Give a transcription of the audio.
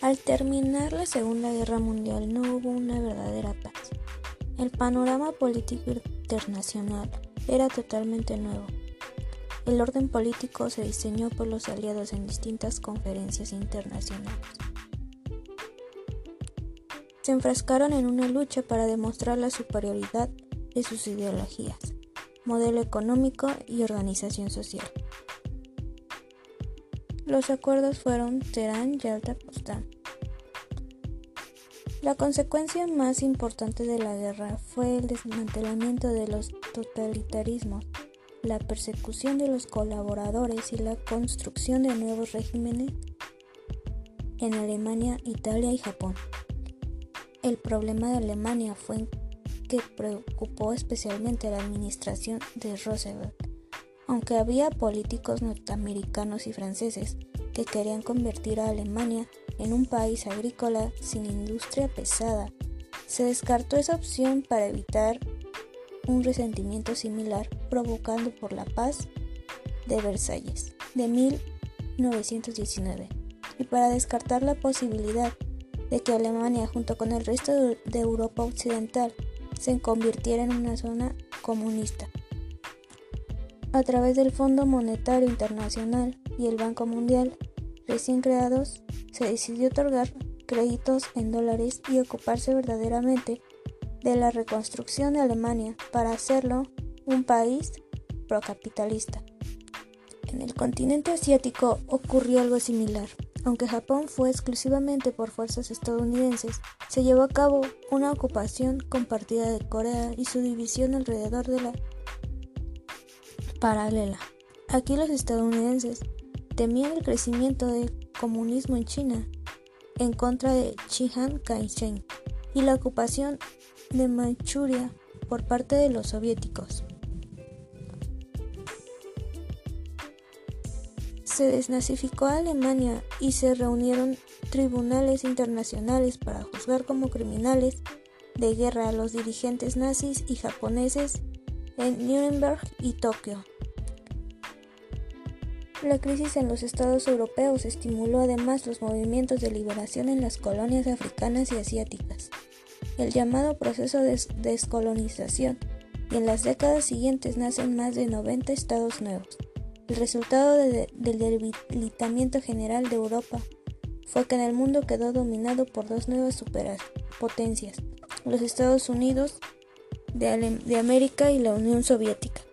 Al terminar la Segunda Guerra Mundial no hubo una verdadera paz. El panorama político internacional era totalmente nuevo. El orden político se diseñó por los aliados en distintas conferencias internacionales. Se enfrascaron en una lucha para demostrar la superioridad de sus ideologías, modelo económico y organización social. Los acuerdos fueron Teherán, Yalta, Potsdam. La consecuencia más importante de la guerra fue el desmantelamiento de los totalitarismos la persecución de los colaboradores y la construcción de nuevos regímenes en Alemania, Italia y Japón. El problema de Alemania fue que preocupó especialmente a la administración de Roosevelt, aunque había políticos norteamericanos y franceses que querían convertir a Alemania en un país agrícola sin industria pesada. Se descartó esa opción para evitar un resentimiento similar provocado por la paz de Versalles de 1919 y para descartar la posibilidad de que Alemania junto con el resto de Europa occidental se convirtiera en una zona comunista. A través del Fondo Monetario Internacional y el Banco Mundial recién creados, se decidió otorgar créditos en dólares y ocuparse verdaderamente de la reconstrucción de Alemania para hacerlo un país procapitalista. En el continente asiático ocurrió algo similar. Aunque Japón fue exclusivamente por fuerzas estadounidenses, se llevó a cabo una ocupación compartida de Corea y su división alrededor de la paralela. Aquí los estadounidenses temían el crecimiento del comunismo en China en contra de Chiang Kai-shek y la ocupación de Manchuria por parte de los soviéticos. Se desnazificó a Alemania y se reunieron tribunales internacionales para juzgar como criminales de guerra a los dirigentes nazis y japoneses en Nuremberg y Tokio. La crisis en los estados europeos estimuló además los movimientos de liberación en las colonias africanas y asiáticas el llamado proceso de descolonización, y en las décadas siguientes nacen más de 90 estados nuevos. El resultado del debilitamiento general de Europa fue que en el mundo quedó dominado por dos nuevas superpotencias, los Estados Unidos de, de América y la Unión Soviética.